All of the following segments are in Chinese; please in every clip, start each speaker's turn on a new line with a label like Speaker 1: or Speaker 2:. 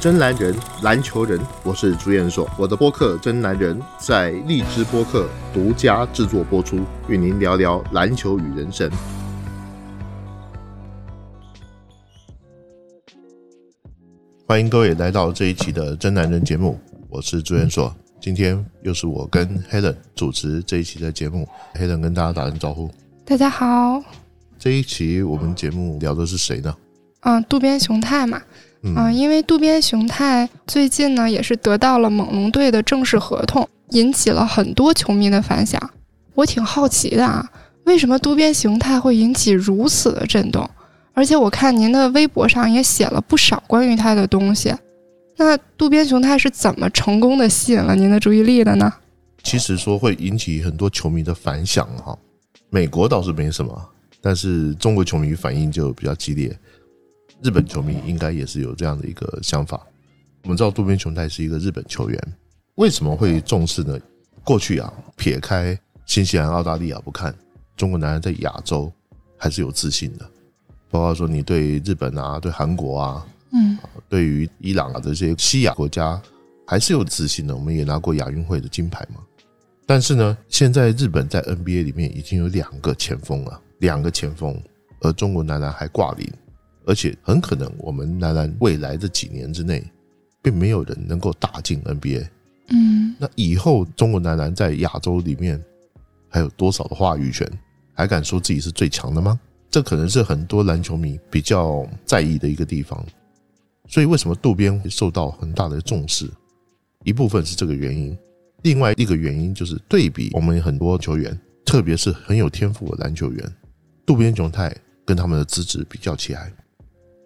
Speaker 1: 真男人，篮球人，我是朱彦硕。我的播客《真男人》在荔枝播客独家制作播出，与您聊聊篮球与人生。欢迎各位来到这一期的《真男人》节目，我是朱彦硕。今天又是我跟 Helen 主持这一期的节目，Helen 跟大家打声招呼。
Speaker 2: 大家好。
Speaker 1: 这一期我们节目聊的是谁呢？
Speaker 2: 嗯，渡边雄太嘛。嗯，因为渡边雄太最近呢也是得到了猛龙队的正式合同，引起了很多球迷的反响。我挺好奇的啊，为什么渡边雄太会引起如此的震动？而且我看您的微博上也写了不少关于他的东西。那渡边雄太是怎么成功的吸引了您的注意力的呢？
Speaker 1: 其实说会引起很多球迷的反响哈，美国倒是没什么，但是中国球迷反应就比较激烈。日本球迷应该也是有这样的一个想法。我们知道渡边雄太是一个日本球员，为什么会重视呢？过去啊，撇开新西兰、澳大利亚不看，中国男人在亚洲还是有自信的。包括说你对日本啊、对韩国啊，嗯，对于伊朗啊这些西亚国家还是有自信的。我们也拿过亚运会的金牌嘛。但是呢，现在日本在 NBA 里面已经有两个前锋了，两个前锋，而中国男篮还挂零。而且很可能，我们男篮未来的几年之内，并没有人能够打进 NBA。嗯，那以后中国男篮在亚洲里面还有多少的话语权？还敢说自己是最强的吗？这可能是很多篮球迷比较在意的一个地方。所以，为什么渡边会受到很大的重视？一部分是这个原因，另外一个原因就是对比我们很多球员，特别是很有天赋的篮球员，渡边雄太跟他们的资质比较起来。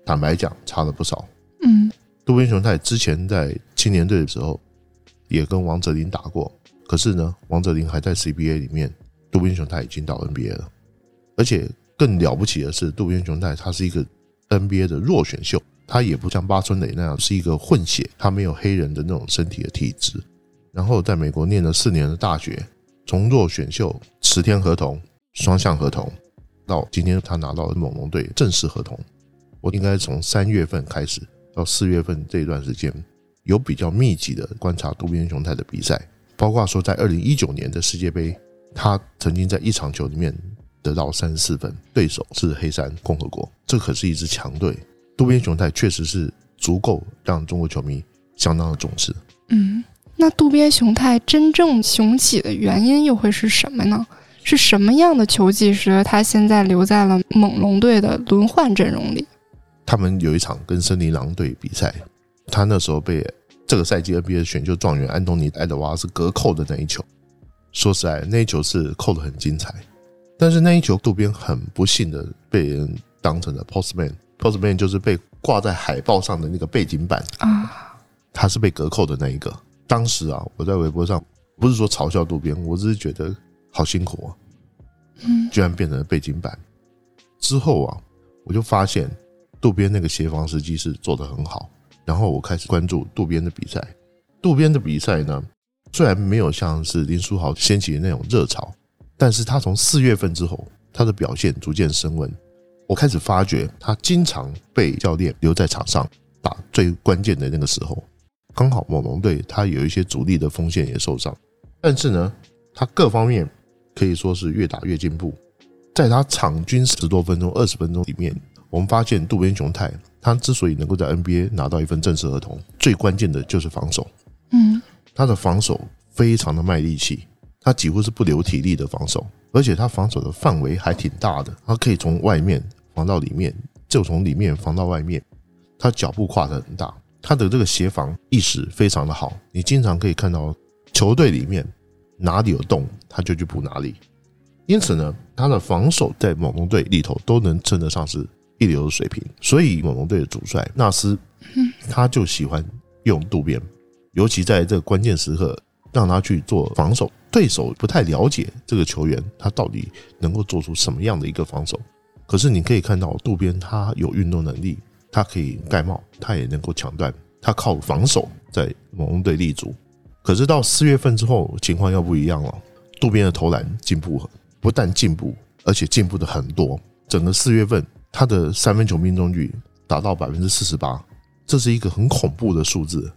Speaker 1: 坦白讲，差了不少。嗯，渡边雄太之前在青年队的时候，也跟王哲林打过。可是呢，王哲林还在 CBA 里面，渡边雄太已经到 NBA 了。而且更了不起的是，渡边雄太他是一个 NBA 的弱选秀，他也不像八村垒那样是一个混血，他没有黑人的那种身体的体质。然后在美国念了四年的大学，从弱选秀十天合同、双向合同，到今天他拿到了猛龙队正式合同。我应该从三月份开始到四月份这一段时间，有比较密集的观察渡边雄太的比赛，包括说在二零一九年的世界杯，他曾经在一场球里面得到三十四分，对手是黑山共和国，这可是一支强队。渡边雄太确实是足够让中国球迷相当的重视。
Speaker 2: 嗯，那渡边雄太真正雄起的原因又会是什么呢？是什么样的球技使得他现在留在了猛龙队的轮换阵容里？
Speaker 1: 他们有一场跟森林狼队比赛，他那时候被这个赛季 NBA 选秀状元安东尼·埃德瓦是隔扣的那一球，说实在，那一球是扣的很精彩，但是那一球渡边很不幸的被人当成了 postman，postman 就是被挂在海报上的那个背景板啊，他是被隔扣的那一个。当时啊，我在微博上不是说嘲笑渡边，我只是觉得好辛苦啊，居然变成了背景板。之后啊，我就发现。渡边那个协防时机是做得很好，然后我开始关注渡边的比赛。渡边的比赛呢，虽然没有像是林书豪掀起的那种热潮，但是他从四月份之后，他的表现逐渐升温。我开始发觉他经常被教练留在场上打最关键的那个时候，刚好猛龙队他有一些主力的锋线也受伤，但是呢，他各方面可以说是越打越进步。在他场均十多分钟、二十分钟里面。我们发现渡边雄太，他之所以能够在 NBA 拿到一份正式合同，最关键的就是防守。嗯，他的防守非常的卖力气，他几乎是不留体力的防守，而且他防守的范围还挺大的，他可以从外面防到里面，就从里面防到外面。他脚步跨得很大，他的这个协防意识非常的好。你经常可以看到球队里面哪里有洞，他就去补哪里。因此呢，他的防守在猛龙队里头都能称得上是。一流的水平，所以猛龙队的主帅纳斯，他就喜欢用渡边，尤其在这个关键时刻，让他去做防守。对手不太了解这个球员，他到底能够做出什么样的一个防守。可是你可以看到，渡边他有运动能力，他可以盖帽，他也能够抢断，他靠防守在猛龙队立足。可是到四月份之后，情况又不一样了。渡边的投篮进步，不但进步，而且进步的很多。整个四月份。他的三分球命中率达到百分之四十八，这是一个很恐怖的数字。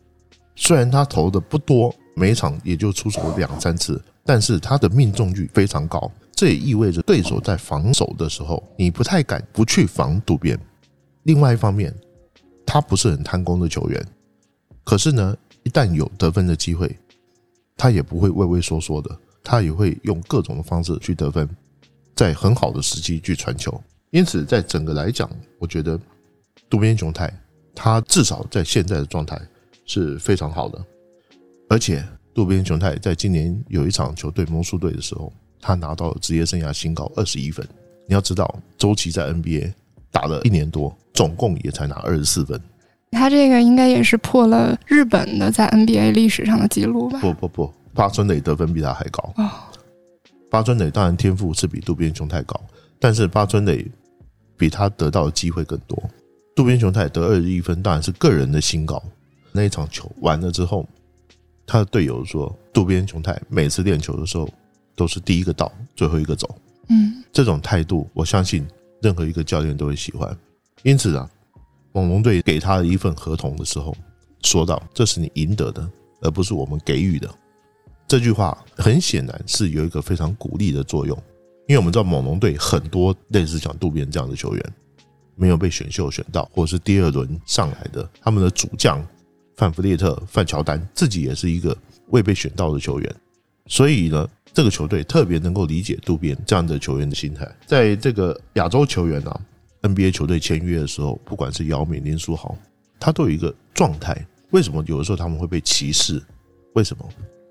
Speaker 1: 虽然他投的不多，每场也就出手两三次，但是他的命中率非常高。这也意味着对手在防守的时候，你不太敢不去防渡边。另外一方面，他不是很贪功的球员，可是呢，一旦有得分的机会，他也不会畏畏缩缩的，他也会用各种的方式去得分，在很好的时机去传球。因此，在整个来讲，我觉得渡边雄太他至少在现在的状态是非常好的。而且，渡边雄太在今年有一场球队魔术队的时候，他拿到了职业生涯新高二十一分。你要知道，周琦在 NBA 打了一年多，总共也才拿二十四分。
Speaker 2: 他这个应该也是破了日本的在 NBA 历史上的记录吧？
Speaker 1: 不不不，八村垒得分比他还高。
Speaker 2: 哦，
Speaker 1: 八村垒当然天赋是比渡边雄太高，但是八村垒比他得到的机会更多。渡边雄太得二十一分，当然是个人的新高。那一场球完了之后，他的队友说，渡边雄太每次练球的时候都是第一个到，最后一个走。
Speaker 2: 嗯，
Speaker 1: 这种态度，我相信任何一个教练都会喜欢。因此啊，猛龙队给他的一份合同的时候，说到这是你赢得的，而不是我们给予的。这句话很显然是有一个非常鼓励的作用，因为我们知道猛龙队很多类似像渡边这样的球员，没有被选秀选到，或者是第二轮上来的，他们的主将范弗列特、范乔丹自己也是一个未被选到的球员，所以呢，这个球队特别能够理解渡边这样的球员的心态。在这个亚洲球员啊，NBA 球队签约的时候，不管是姚明、林书豪，他都有一个状态。为什么有的时候他们会被歧视？为什么？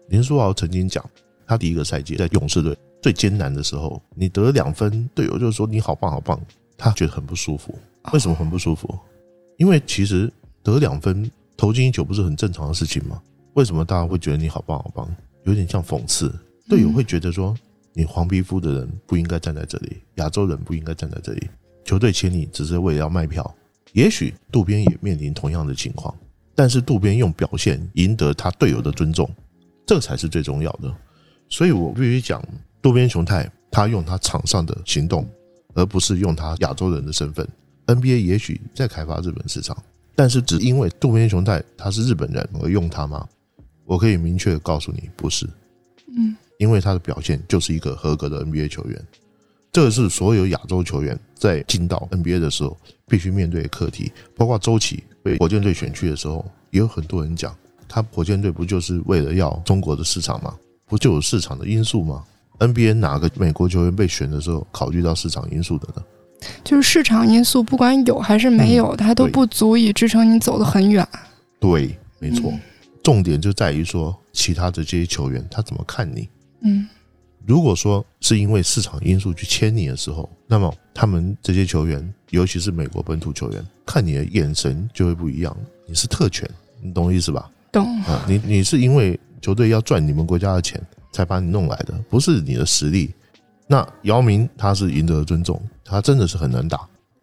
Speaker 1: 林书豪曾经讲，他第一个赛季在勇士队最艰难的时候，你得了两分，队友就说你好棒好棒，他觉得很不舒服。为什么很不舒服？因为其实得两分投进一球不是很正常的事情吗？为什么大家会觉得你好棒好棒？有点像讽刺，队友会觉得说你黄皮肤的人不应该站在这里，亚洲人不应该站在这里，球队请你只是为了要卖票。也许渡边也面临同样的情况，但是渡边用表现赢得他队友的尊重。这才是最重要的，所以我必须讲渡边雄太，他用他场上的行动，而不是用他亚洲人的身份。NBA 也许在开发日本市场，但是只因为渡边雄太他是日本人而用他吗？我可以明确的告诉你，不是。
Speaker 2: 嗯，
Speaker 1: 因为他的表现就是一个合格的 NBA 球员，这是所有亚洲球员在进到 NBA 的时候必须面对的课题。包括周琦被火箭队选去的时候，也有很多人讲。他火箭队不就是为了要中国的市场吗？不就有市场的因素吗？NBA 哪个美国球员被选的时候考虑到市场因素的呢？
Speaker 2: 就是市场因素，不管有还是没有，它都不足以支撑你走得很远。
Speaker 1: 对，没错。重点就在于说，其他的这些球员他怎么看你？
Speaker 2: 嗯，
Speaker 1: 如果说是因为市场因素去签你的时候，那么他们这些球员，尤其是美国本土球员，看你的眼神就会不一样。你是特权，你懂我意思吧？
Speaker 2: 懂
Speaker 1: 啊，你你是因为球队要赚你们国家的钱才把你弄来的，不是你的实力。那姚明他是赢得了尊重，他真的是很能打，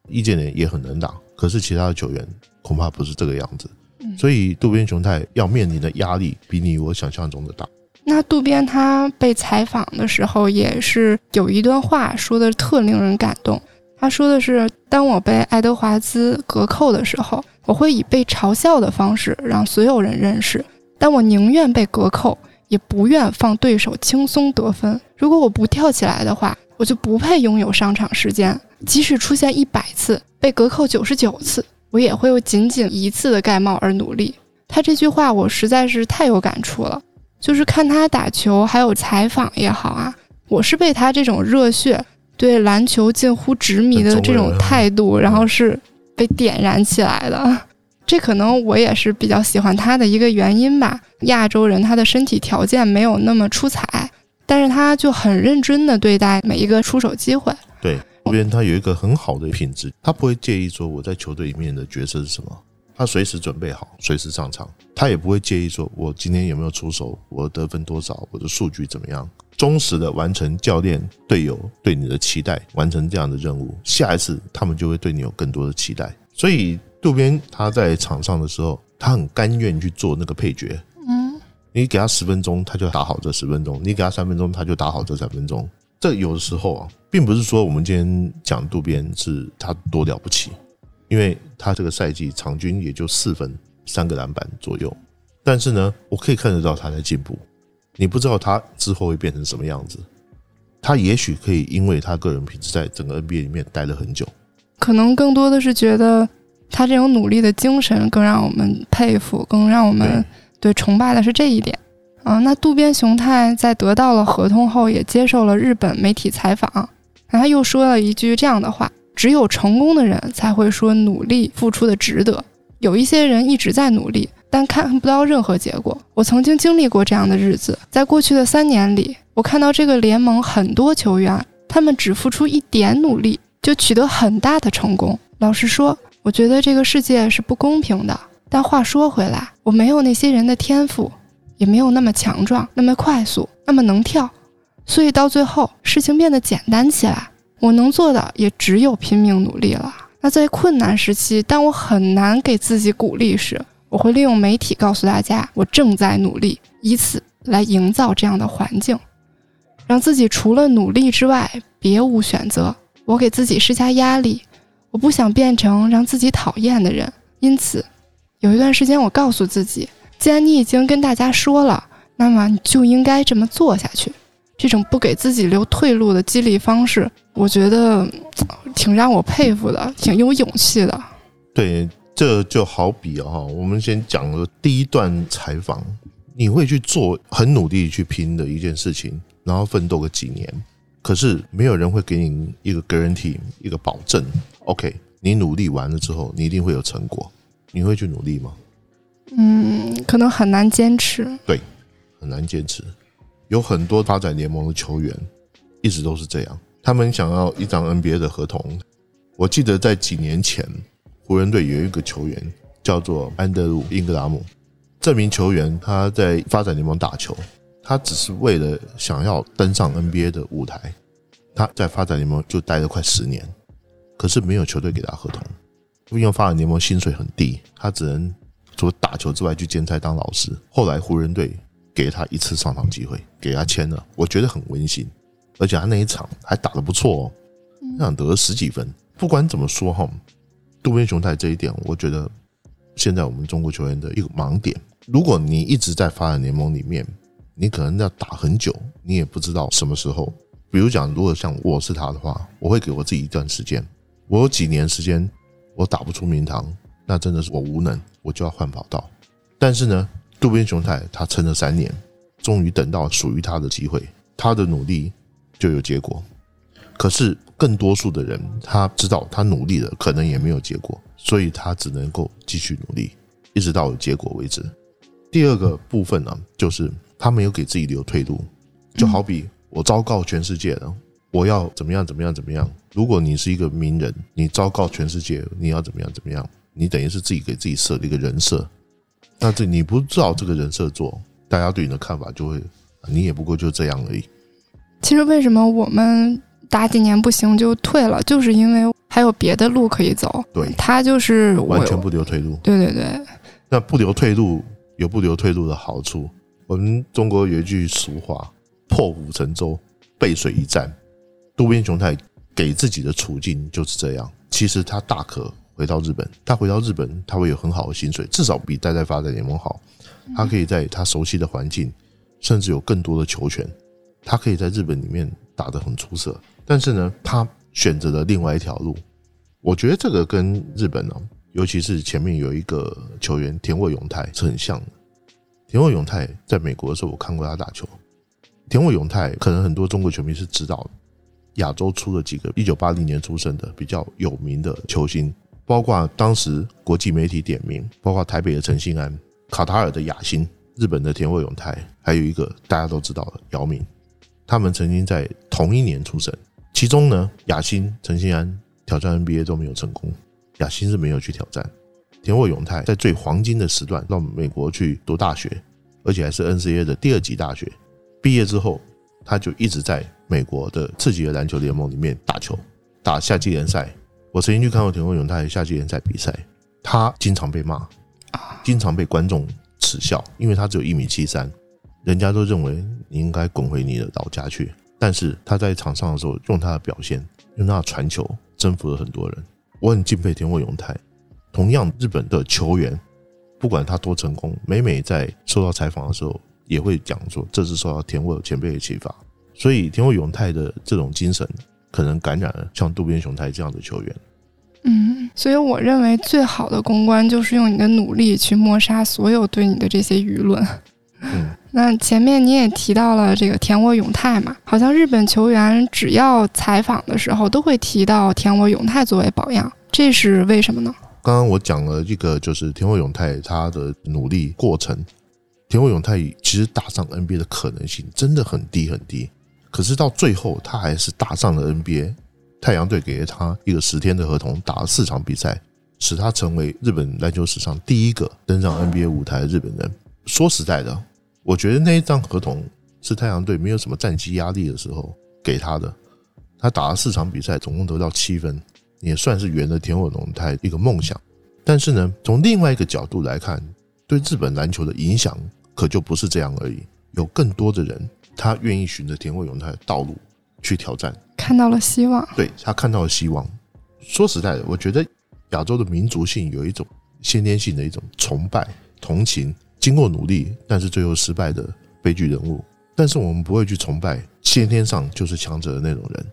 Speaker 1: 易建联也很能打，可是其他的球员恐怕不是这个样子。所以渡边雄太要面临的压力比你我想象中的大。
Speaker 2: 那渡边他被采访的时候也是有一段话说的特令人感动，他说的是：“当我被爱德华兹隔扣的时候。”我会以被嘲笑的方式让所有人认识，但我宁愿被隔扣，也不愿放对手轻松得分。如果我不跳起来的话，我就不配拥有上场时间。即使出现一百次被隔扣九十九次，我也会为仅仅一次的盖帽而努力。他这句话我实在是太有感触了，就是看他打球，还有采访也好啊，我是被他这种热血、对篮球近乎执迷的这种态度，然后是。被点燃起来的，这可能我也是比较喜欢他的一个原因吧。亚洲人他的身体条件没有那么出彩，但是他就很认真的对待每一个出手机会。
Speaker 1: 对，这边他有一个很好的品质，他不会介意说我在球队里面的角色是什么，他随时准备好，随时上场。他也不会介意说我今天有没有出手，我得分多少，我的数据怎么样，忠实的完成教练、队友对你的期待，完成这样的任务，下一次他们就会对你有更多的期待。所以渡边他在场上的时候，他很甘愿去做那个配角。
Speaker 2: 嗯，
Speaker 1: 你给他十分钟，他就打好这十分钟；你给他三分钟，他就打好这三分钟。这有的时候啊，并不是说我们今天讲渡边是他多了不起，因为他这个赛季场均也就四分、三个篮板左右。但是呢，我可以看得到他在进步。你不知道他之后会变成什么样子。他也许可以因为他个人品质在整个 NBA 里面待了很久。
Speaker 2: 可能更多的是觉得他这种努力的精神更让我们佩服，更让我们对崇拜的是这一点。啊，那渡边雄太在得到了合同后，也接受了日本媒体采访，他又说了一句这样的话：“只有成功的人才会说努力付出的值得。有一些人一直在努力，但看不到任何结果。我曾经经历过这样的日子，在过去的三年里，我看到这个联盟很多球员，他们只付出一点努力就取得很大的成功。老实说，我觉得这个世界是不公平的。但话说回来，我没有那些人的天赋。”也没有那么强壮，那么快速，那么能跳，所以到最后事情变得简单起来。我能做的也只有拼命努力了。那在困难时期，当我很难给自己鼓励时，我会利用媒体告诉大家我正在努力，以此来营造这样的环境，让自己除了努力之外别无选择。我给自己施加压力，我不想变成让自己讨厌的人。因此，有一段时间我告诉自己。既然你已经跟大家说了，那么你就应该这么做下去。这种不给自己留退路的激励方式，我觉得 挺让我佩服的，挺有勇气的。
Speaker 1: 对，这就好比哈，我们先讲了第一段采访，你会去做很努力去拼的一件事情，然后奋斗个几年，可是没有人会给你一个 guarantee，一个保证。OK，你努力完了之后，你一定会有成果，你会去努力吗？
Speaker 2: 嗯，可能很难坚持。
Speaker 1: 对，很难坚持。有很多发展联盟的球员一直都是这样，他们想要一张 NBA 的合同。我记得在几年前，湖人队有一个球员叫做安德鲁·英格拉姆，这名球员他在发展联盟打球，他只是为了想要登上 NBA 的舞台，他在发展联盟就待了快十年，可是没有球队给他合同，因为发展联盟薪水很低，他只能。除了打球之外，去兼差当老师。后来湖人队给他一次上场机会，给他签了，我觉得很温馨。而且他那一场还打得不错哦，那场得了十几分。不管怎么说哈，渡边雄太这一点，我觉得现在我们中国球员的一个盲点。如果你一直在发展联盟里面，你可能要打很久，你也不知道什么时候。比如讲，如果像我是他的话，我会给我自己一段时间，我有几年时间，我打不出名堂。那真的是我无能，我就要换跑道。但是呢，渡边雄太他撑了三年，终于等到属于他的机会，他的努力就有结果。可是更多数的人，他知道他努力了，可能也没有结果，所以他只能够继续努力，一直到有结果为止。第二个部分呢，就是他没有给自己留退路，就好比我昭告全世界了，我要怎么样怎么样怎么样。如果你是一个名人，你昭告全世界你要怎么样怎么样。你等于是自己给自己设了一个人设，那这你不知道这个人设做，大家对你的看法就会，你也不过就这样而已。
Speaker 2: 其实为什么我们打几年不行就退了，就是因为还有别的路可以走。
Speaker 1: 对，
Speaker 2: 他就是
Speaker 1: 完全不留退路。
Speaker 2: 对对对。
Speaker 1: 那不留退路有不留退路的好处。我们中国有一句俗话：“破釜沉舟，背水一战。”渡边雄太给自己的处境就是这样。其实他大可。回到日本，他回到日本，他会有很好的薪水，至少比待在发展联盟好。他可以在他熟悉的环境，甚至有更多的球权。他可以在日本里面打得很出色。但是呢，他选择了另外一条路。我觉得这个跟日本呢，尤其是前面有一个球员田尾永泰是很像的。田尾永泰在美国的时候，我看过他打球。田尾永泰可能很多中国球迷是知道的，亚洲出了几个一九八零年出生的比较有名的球星。包括当时国际媒体点名，包括台北的陈信安、卡塔尔的雅欣、日本的田尾永泰，还有一个大家都知道的姚明，他们曾经在同一年出生。其中呢，雅欣、陈信安挑战 NBA 都没有成功，雅欣是没有去挑战。田尾永泰在最黄金的时段到美国去读大学，而且还是 NCAA 的第二级大学。毕业之后，他就一直在美国的次级的篮球联盟里面打球，打夏季联赛。我曾经去看过田伟勇他夏季联赛比赛，他经常被骂，经常被观众耻笑，因为他只有一米七三，人家都认为你应该滚回你的老家去。但是他在场上的时候，用他的表现，用他的传球，征服了很多人。我很敬佩田沃永泰。同样，日本的球员，不管他多成功，每每在受到采访的时候，也会讲说这是受到田沃前辈的启发。所以，田沃永泰的这种精神，可能感染了像渡边雄太这样的球员。
Speaker 2: 嗯，所以我认为最好的公关就是用你的努力去抹杀所有对你的这些舆论。
Speaker 1: 嗯，
Speaker 2: 那前面你也提到了这个田沃永泰嘛，好像日本球员只要采访的时候都会提到田沃永泰作为榜样，这是为什么呢？
Speaker 1: 刚刚我讲了一个，就是田沃永泰他的努力过程。田沃永泰其实打上 NBA 的可能性真的很低很低，可是到最后他还是打上了 NBA。太阳队给了他一个十天的合同，打了四场比赛，使他成为日本篮球史上第一个登上 NBA 舞台的日本人。说实在的，我觉得那一张合同是太阳队没有什么战绩压力的时候给他的。他打了四场比赛，总共得到七分，也算是圆了田尾龙太一个梦想。但是呢，从另外一个角度来看，对日本篮球的影响可就不是这样而已。有更多的人，他愿意循着田尾龙太的道路去挑战。
Speaker 2: 看到了希望，
Speaker 1: 对他看到了希望。说实在的，我觉得亚洲的民族性有一种先天性的一种崇拜、同情，经过努力但是最后失败的悲剧人物。但是我们不会去崇拜先天上就是强者的那种人。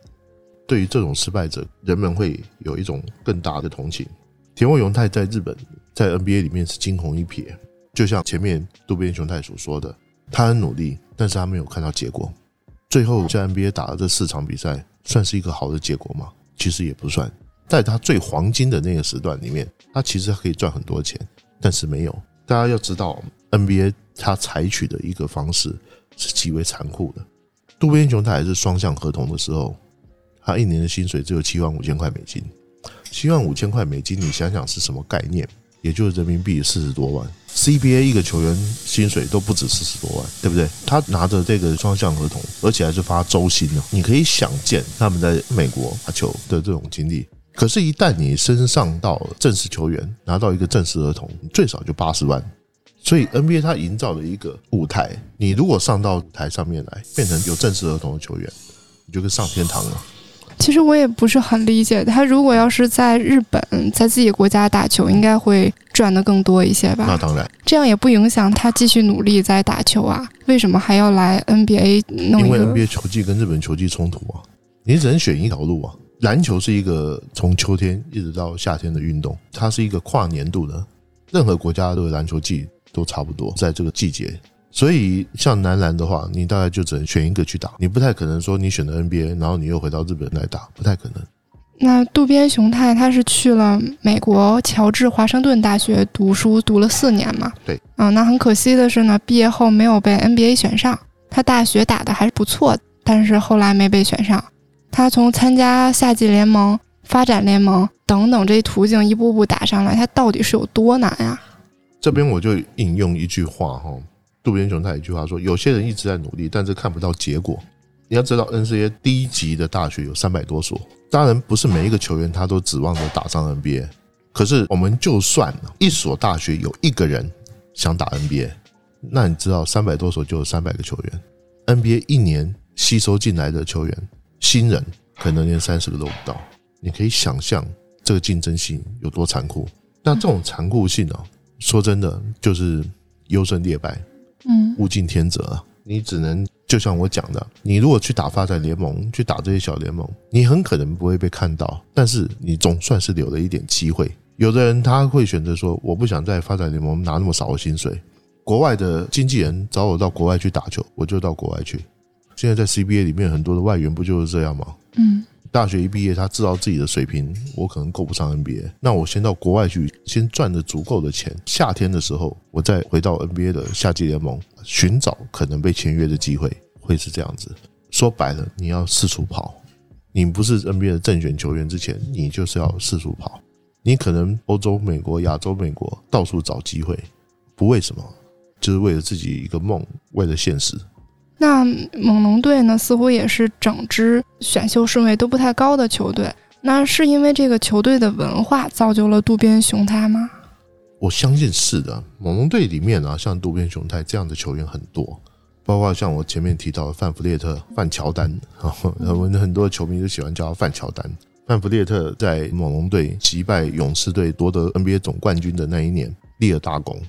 Speaker 1: 对于这种失败者，人们会有一种更大的同情。田沃永泰在日本在 NBA 里面是惊鸿一瞥，就像前面渡边雄太所说的，他很努力，但是他没有看到结果。最后在 NBA 打了这四场比赛。算是一个好的结果吗？其实也不算。在他最黄金的那个时段里面，他其实可以赚很多钱，但是没有。大家要知道，NBA 他采取的一个方式是极为残酷的。渡边雄他还是双向合同的时候，他一年的薪水只有七万五千块美金。七万五千块美金，你想想是什么概念？也就是人民币四十多万，CBA 一个球员薪水都不止四十多万，对不对？他拿着这个双向合同，而且还是发周薪呢。你可以想见他们在美国打球的这种经历。可是，一旦你升上到正式球员，拿到一个正式合同，最少就八十万。所以 NBA 它营造了一个舞台，你如果上到舞台上面来，变成有正式合同的球员，你就跟上天堂了。
Speaker 2: 其实我也不是很理解，他如果要是在日本，在自己国家打球，应该会赚的更多一些吧？
Speaker 1: 那当然，
Speaker 2: 这样也不影响他继续努力在打球啊。为什么还要来 NBA 弄
Speaker 1: 因为 NBA 球季跟日本球季冲突啊，你只能选一条路啊。篮球是一个从秋天一直到夏天的运动，它是一个跨年度的，任何国家的篮球季都差不多在这个季节。所以，像男篮的话，你大概就只能选一个去打，你不太可能说你选的 NBA，然后你又回到日本来打，不太可能。
Speaker 2: 那渡边雄太他是去了美国乔治华盛顿大学读书，读了四年嘛？
Speaker 1: 对。
Speaker 2: 嗯，那很可惜的是呢，毕业后没有被 NBA 选上。他大学打的还是不错，但是后来没被选上。他从参加夏季联盟、发展联盟等等这些途径一步步打上来，他到底是有多难呀？
Speaker 1: 这边我就引用一句话哈。渡边雄太一句话说：“有些人一直在努力，但是看不到结果。你要知道，NCAA 低级的大学有三百多所，当然不是每一个球员他都指望着打上 NBA。可是我们就算一所大学有一个人想打 NBA，那你知道三百多所就有三百个球员，NBA 一年吸收进来的球员新人可能连三十个都不到。你可以想象这个竞争性有多残酷。那这种残酷性啊，说真的就是优胜劣败。”
Speaker 2: 嗯，
Speaker 1: 物竞天择啊！你只能就像我讲的，你如果去打发展联盟，去打这些小联盟，你很可能不会被看到，但是你总算是留了一点机会。有的人他会选择说，我不想在发展联盟拿那么少的薪水，国外的经纪人找我到国外去打球，我就到国外去。现在在 CBA 里面很多的外援不就是这样吗？
Speaker 2: 嗯。
Speaker 1: 大学一毕业，他知道自己的水平，我可能够不上 NBA，那我先到国外去，先赚的足够的钱，夏天的时候，我再回到 NBA 的夏季联盟，寻找可能被签约的机会，会是这样子。说白了，你要四处跑，你不是 NBA 的正选球员之前，你就是要四处跑，你可能欧洲、美国、亚洲、美国到处找机会，不为什么，就是为了自己一个梦，为了现实。
Speaker 2: 那猛龙队呢？似乎也是整支选秀顺位都不太高的球队。那是因为这个球队的文化造就了渡边雄太吗？
Speaker 1: 我相信是的。猛龙队里面啊，像渡边雄太这样的球员很多，包括像我前面提到的范弗列特、范乔丹，我们很多球迷都喜欢叫他范乔丹。范弗列特在猛龙队击败勇士队夺得 NBA 总冠军的那一年立了大功。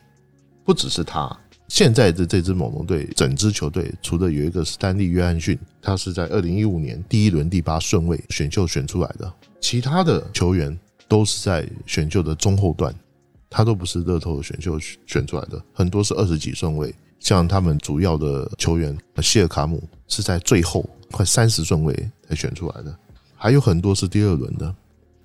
Speaker 1: 不只是他，现在的这支猛龙队整支球队除了有一个斯丹利约翰逊，他是在二零一五年第一轮第八顺位选秀选出来的，其他的球员都是在选秀的中后段，他都不是热透的选秀选出来的，很多是二十几顺位。像他们主要的球员谢尔卡姆是在最后快三十顺位才选出来的，还有很多是第二轮的，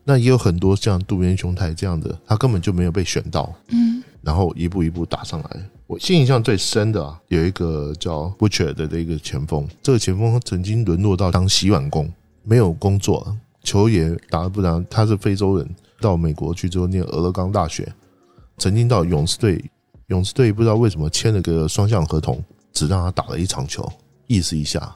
Speaker 1: 那也有很多像渡边雄太这样的，他根本就没有被选到，
Speaker 2: 嗯，
Speaker 1: 然后一步一步打上来。我印象最深的啊，有一个叫 Butcher 的这个前锋，这个前锋曾经沦落到当洗碗工，没有工作，球也打得不良。他是非洲人，到美国去之后念俄勒冈大学，曾经到勇士队。勇士队不知道为什么签了个双向合同，只让他打了一场球，意思一下，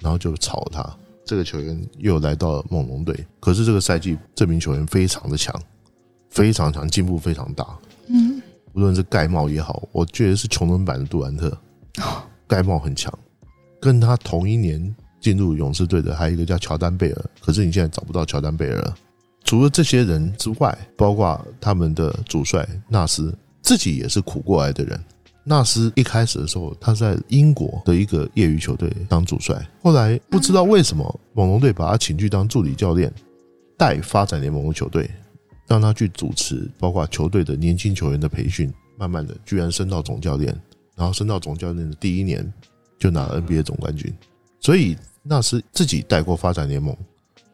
Speaker 1: 然后就炒他。这个球员又来到猛龙队，可是这个赛季这名球员非常的强，非常强，进步非常大。
Speaker 2: 嗯，
Speaker 1: 无论是盖帽也好，我觉得是穷人版的杜兰特。盖帽很强，跟他同一年进入勇士队的还有一个叫乔丹贝尔，可是你现在找不到乔丹贝尔。除了这些人之外，包括他们的主帅纳斯。自己也是苦过来的人。纳斯一开始的时候，他在英国的一个业余球队当主帅，后来不知道为什么猛龙队把他请去当助理教练，带发展联盟的球队，让他去主持包括球队的年轻球员的培训。慢慢的，居然升到总教练，然后升到总教练的第一年就拿了 NBA 总冠军。所以纳斯自己带过发展联盟，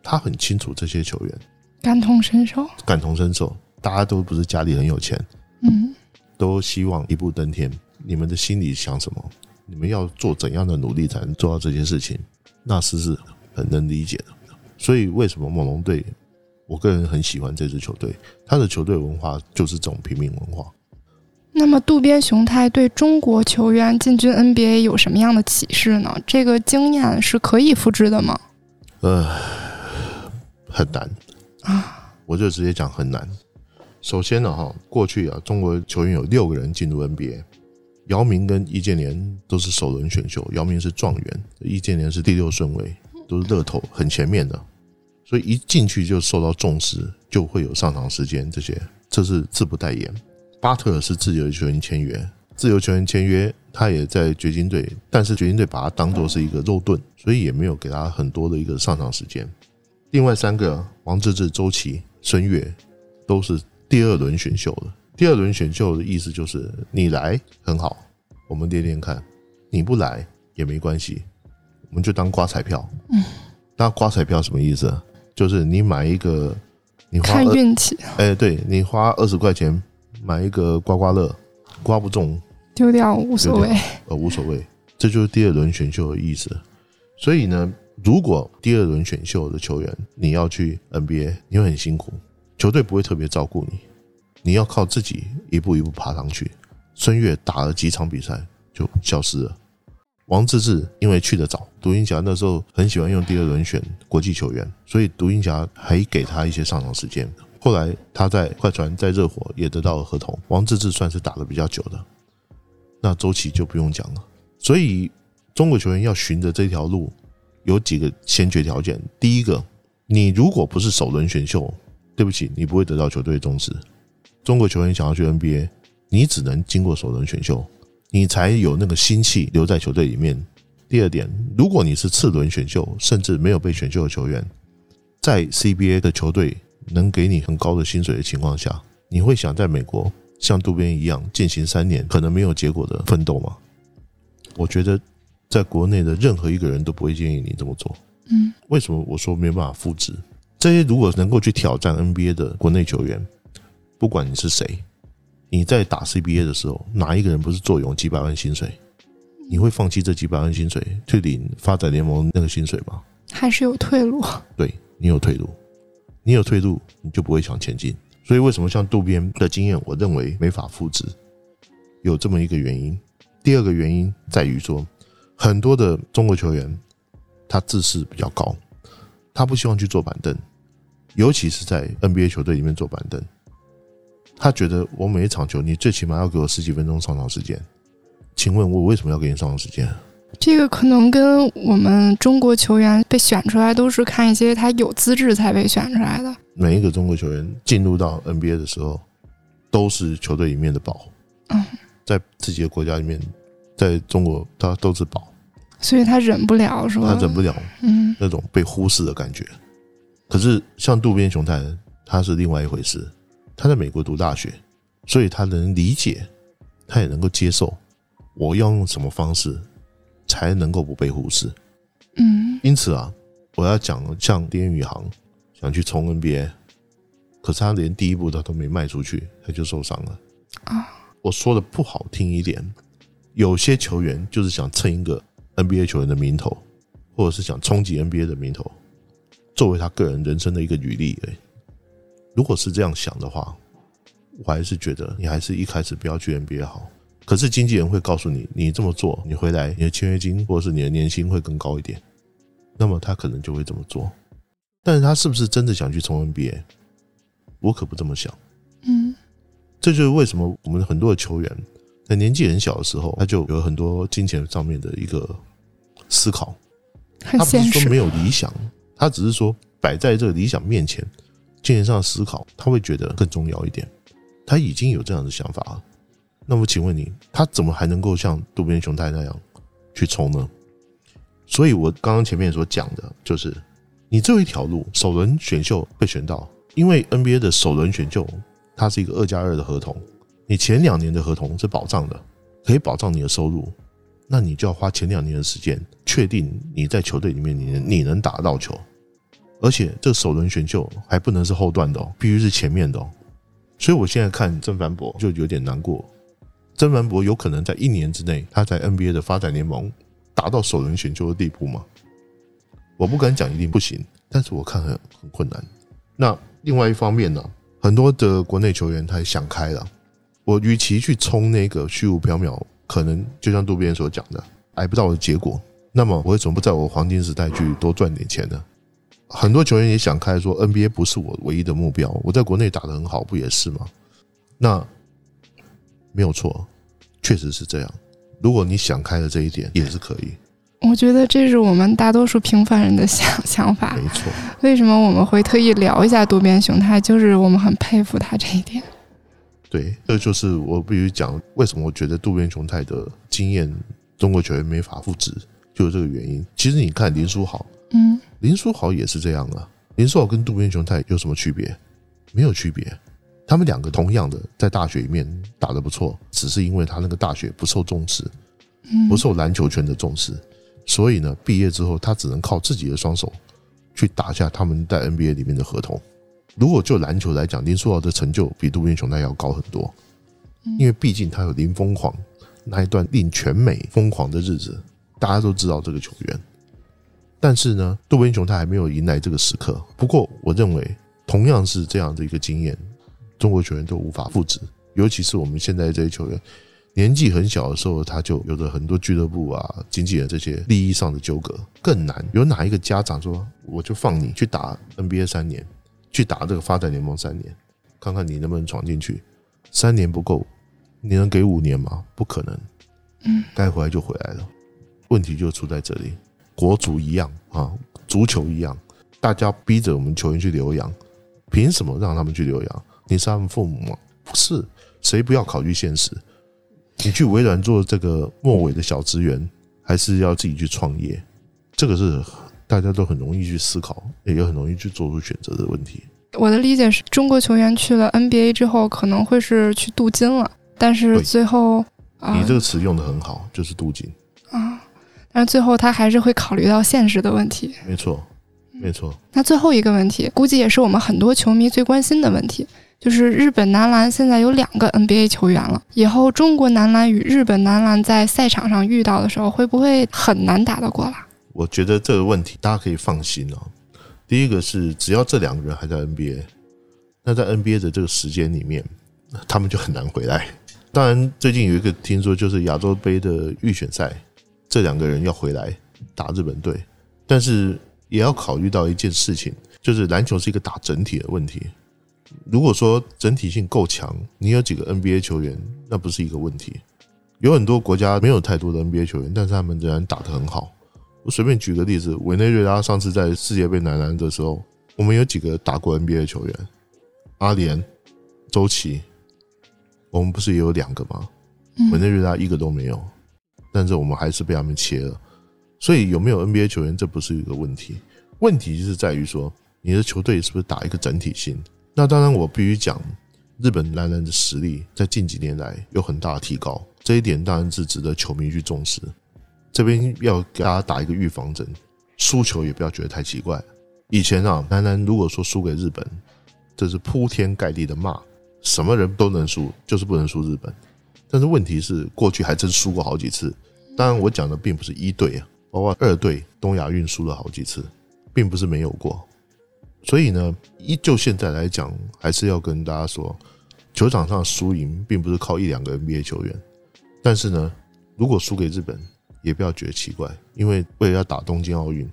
Speaker 1: 他很清楚这些球员，
Speaker 2: 感同身受，
Speaker 1: 感同身受。大家都不是家里很有钱，
Speaker 2: 嗯。
Speaker 1: 都希望一步登天，你们的心里想什么？你们要做怎样的努力才能做到这件事情？纳斯是很能理解的。所以为什么猛龙队，我个人很喜欢这支球队，他的球队文化就是这种平民文化。
Speaker 2: 那么渡边雄太对中国球员进军 NBA 有什么样的启示呢？这个经验是可以复制的吗？
Speaker 1: 呃，很难
Speaker 2: 啊，
Speaker 1: 我就直接讲很难。首先呢，哈，过去啊，中国球员有六个人进入 NBA，姚明跟易建联都是首轮选秀，姚明是状元，易建联是第六顺位，都是乐透很前面的，所以一进去就受到重视，就会有上场时间，这些这是自不代言。巴特尔是自由球员签约，自由球员签约，他也在掘金队，但是掘金队把他当做是一个肉盾，所以也没有给他很多的一个上场时间。另外三个王治郅、周琦、孙悦都是。第二轮选秀了。第二轮选秀的意思就是你来很好，我们练练看；你不来也没关系，我们就当刮彩票。
Speaker 2: 嗯，
Speaker 1: 那刮彩票什么意思？就是你买一个，你花
Speaker 2: 看运气。
Speaker 1: 哎，对你花二十块钱买一个刮刮乐，刮不中
Speaker 2: 丢掉无所谓，
Speaker 1: 呃，无所谓。这就是第二轮选秀的意思。所以呢，如果第二轮选秀的球员你要去 NBA，你会很辛苦。球队不会特别照顾你，你要靠自己一步一步爬上去。孙悦打了几场比赛就消失了。王治郅因为去的早，独行侠那时候很喜欢用第二轮选国际球员，所以独行侠还给他一些上场时间。后来他在快船、在热火也得到了合同。王治郅算是打的比较久的，那周琦就不用讲了。所以中国球员要循着这条路，有几个先决条件。第一个，你如果不是首轮选秀。对不起，你不会得到球队重视。中国球员想要去 NBA，你只能经过首轮选秀，你才有那个心气留在球队里面。第二点，如果你是次轮选秀，甚至没有被选秀的球员，在 CBA 的球队能给你很高的薪水的情况下，你会想在美国像渡边一样进行三年可能没有结果的奋斗吗？我觉得，在国内的任何一个人都不会建议你这么做。
Speaker 2: 嗯，
Speaker 1: 为什么我说没办法复制？这些如果能够去挑战 NBA 的国内球员，不管你是谁，你在打 CBA 的时候，哪一个人不是坐拥几百万薪水？你会放弃这几百万薪水去领发展联盟那个薪水吗？
Speaker 2: 还是有退路？
Speaker 1: 对你有退路，你有退路，你就不会想前进。所以为什么像渡边的经验，我认为没法复制，有这么一个原因。第二个原因在于说，很多的中国球员他自视比较高，他不希望去坐板凳。尤其是在 NBA 球队里面坐板凳，他觉得我每一场球，你最起码要给我十几分钟上场时间。请问我为什么要给你上场时间？
Speaker 2: 这个可能跟我们中国球员被选出来都是看一些他有资质才被选出来的。
Speaker 1: 每一个中国球员进入到 NBA 的时候，都是球队里面的宝。
Speaker 2: 嗯，
Speaker 1: 在自己的国家里面，在中国他都是宝，
Speaker 2: 所以他忍不了，是吧？
Speaker 1: 他忍不了
Speaker 2: 嗯
Speaker 1: 那种被忽视的感觉。可是像渡边雄太，他是另外一回事。他在美国读大学，所以他能理解，他也能够接受，我要用什么方式才能够不被忽视。
Speaker 2: 嗯
Speaker 1: 因此啊，我要讲像丁宇航想去冲 NBA，可是他连第一步他都没迈出去，他就受伤了。
Speaker 2: 啊，
Speaker 1: 我说的不好听一点，有些球员就是想蹭一个 NBA 球员的名头，或者是想冲击 NBA 的名头，作为他个人人生的一个履历而已。如果是这样想的话，我还是觉得你还是一开始不要去 NBA 好。可是经纪人会告诉你，你这么做，你回来你的签约金或者是你的年薪会更高一点，那么他可能就会这么做。但是他是不是真的想去冲 NBA？我可不这么想。
Speaker 2: 嗯
Speaker 1: 这就是为什么我们很多的球员在年纪很小的时候，他就有很多金钱上面的一个思考。他不。是说没有理想，他只是说摆在这个理想面前，精神上的思考他会觉得更重要一点。他已经有这样的想法了。那么请问你，他怎么还能够像渡边雄太那样去冲呢？所以我刚刚前面所讲的就是，你这一条路首轮选秀被选到，因为 NBA 的首轮选秀它是一个二加二的合同，你前两年的合同是保障的，可以保障你的收入，那你就要花前两年的时间确定你在球队里面你能你能打得到球，而且这首轮选秀还不能是后段的哦，必须是前面的哦。所以我现在看曾凡博就有点难过，曾凡博有可能在一年之内他在 NBA 的发展联盟达到首轮选秀的地步吗？我不敢讲一定不行，但是我看很很困难。那另外一方面呢，很多的国内球员他也想开了，我与其去冲那个虚无缥缈，可能就像渡边所讲的，挨不到的结果，那么我为什么不在我黄金时代去多赚点钱呢？很多球员也想开说 NBA 不是我唯一的目标，我在国内打得很好，不也是吗？那没有错，确实是这样。如果你想开了这一点，也是可以，
Speaker 2: 我觉得这是我们大多数平凡人的想想法。
Speaker 1: 没错。
Speaker 2: 为什么我们会特意聊一下渡边雄太？就是我们很佩服他这一点。
Speaker 1: 对，这就是我必须讲，为什么我觉得渡边雄太的经验，中国球员没法复制，就是这个原因。其实你看林书豪，
Speaker 2: 嗯
Speaker 1: 林书豪也是这样啊。林书豪跟渡边雄太有什么区别？没有区别。他们两个同样的在大学里面打得不错，只是因为他那个大学不受重视，
Speaker 2: 嗯，
Speaker 1: 不受篮球圈的重视，所以呢，毕业之后他只能靠自己的双手去打下他们在 NBA 里面的合同。如果就篮球来讲，林书豪的成就比渡边雄太要高很多，因为毕竟他有林疯狂那一段令全美疯狂的日子，大家都知道这个球员。但是呢，渡边雄他还没有迎来这个时刻。不过，我认为同样是这样的一个经验，中国球员都无法复制，尤其是我们现在这些球员，年纪很小的时候，他就有着很多俱乐部啊、经纪人这些利益上的纠葛，更难。有哪一个家长说，我就放你去打 NBA 三年，去打这个发展联盟三年，看看你能不能闯进去？三年不够，你能给五年吗？不可能。
Speaker 2: 嗯，
Speaker 1: 该回来就回来了。问题就出在这里，国足一样啊，足球一样，大家逼着我们球员去留洋，凭什么让他们去留洋？你是他们父母吗？不是，谁不要考虑现实？你去微软做这个末尾的小职员，还是要自己去创业？这个是大家都很容易去思考，也很容易去做出选择的问题。
Speaker 2: 我的理解是中国球员去了 NBA 之后，可能会是去镀金了，但是最后啊
Speaker 1: 你这个词用的很好，就是镀金，
Speaker 2: 啊，但是最后他还是会考虑到现实的问题。
Speaker 1: 没错，没错。
Speaker 2: 那最后一个问题，估计也是我们很多球迷最关心的问题，就是日本男篮现在有两个 NBA 球员了，以后中国男篮与日本男篮在赛场上遇到的时候，会不会很难打得过来？
Speaker 1: 我觉得这个问题大家可以放心哦。第一个是，只要这两个人还在 NBA，那在 NBA 的这个时间里面，他们就很难回来。当然，最近有一个听说，就是亚洲杯的预选赛，这两个人要回来打日本队，但是也要考虑到一件事情，就是篮球是一个打整体的问题。如果说整体性够强，你有几个 NBA 球员，那不是一个问题。有很多国家没有太多的 NBA 球员，但是他们仍然打得很好。我随便举个例子，委内瑞拉上次在世界杯男篮的时候，我们有几个打过 NBA 的球员，阿联、周琦，我们不是也有两个吗？委内瑞拉一个都没有，但是我们还是被他们切了。所以有没有 NBA 球员，这不是一个问题。问题就是在于说，你的球队是不是打一个整体性？那当然，我必须讲，日本男篮的实力在近几年来有很大的提高，这一点当然是值得球迷去重视。这边要给大家打一个预防针，输球也不要觉得太奇怪。以前啊，男篮如果说输给日本，这是铺天盖地的骂，什么人都能输，就是不能输日本。但是问题是，过去还真输过好几次。当然，我讲的并不是一队啊，包括二队，东亚运输了好几次。并不是没有过，所以呢，依就现在来讲，还是要跟大家说，球场上输赢并不是靠一两个 NBA 球员。但是呢，如果输给日本，也不要觉得奇怪，因为为了要打东京奥运，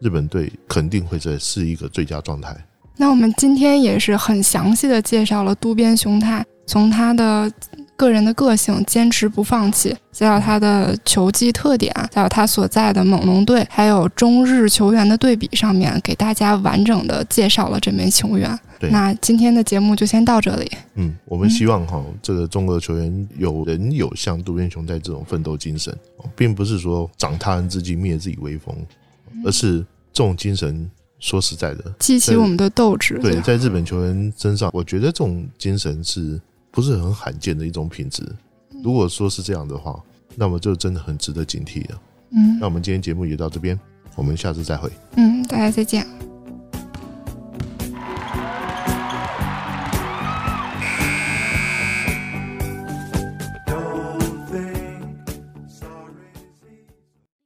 Speaker 1: 日本队肯定会在是一个最佳状态。
Speaker 2: 那我们今天也是很详细的介绍了渡边雄太，从他的。个人的个性，坚持不放弃，再有他的球技特点，再有他所在的猛龙队，还有中日球员的对比上面，给大家完整的介绍了这名球员。那今天的节目就先到这里。
Speaker 1: 嗯，我们希望哈，这个中国的球员有人有像渡边雄在这种奋斗精神，并不是说长他人之际灭自己威风，而是这种精神。说实在的，
Speaker 2: 激起我们的斗志。
Speaker 1: 对，在日本球员身上，我觉得这种精神是。不是很罕见的一种品质。如果说是这样的话，那么就真的很值得警惕了。嗯，那我们今天节目也到这边，我们下次再会。
Speaker 2: 嗯，大家再见。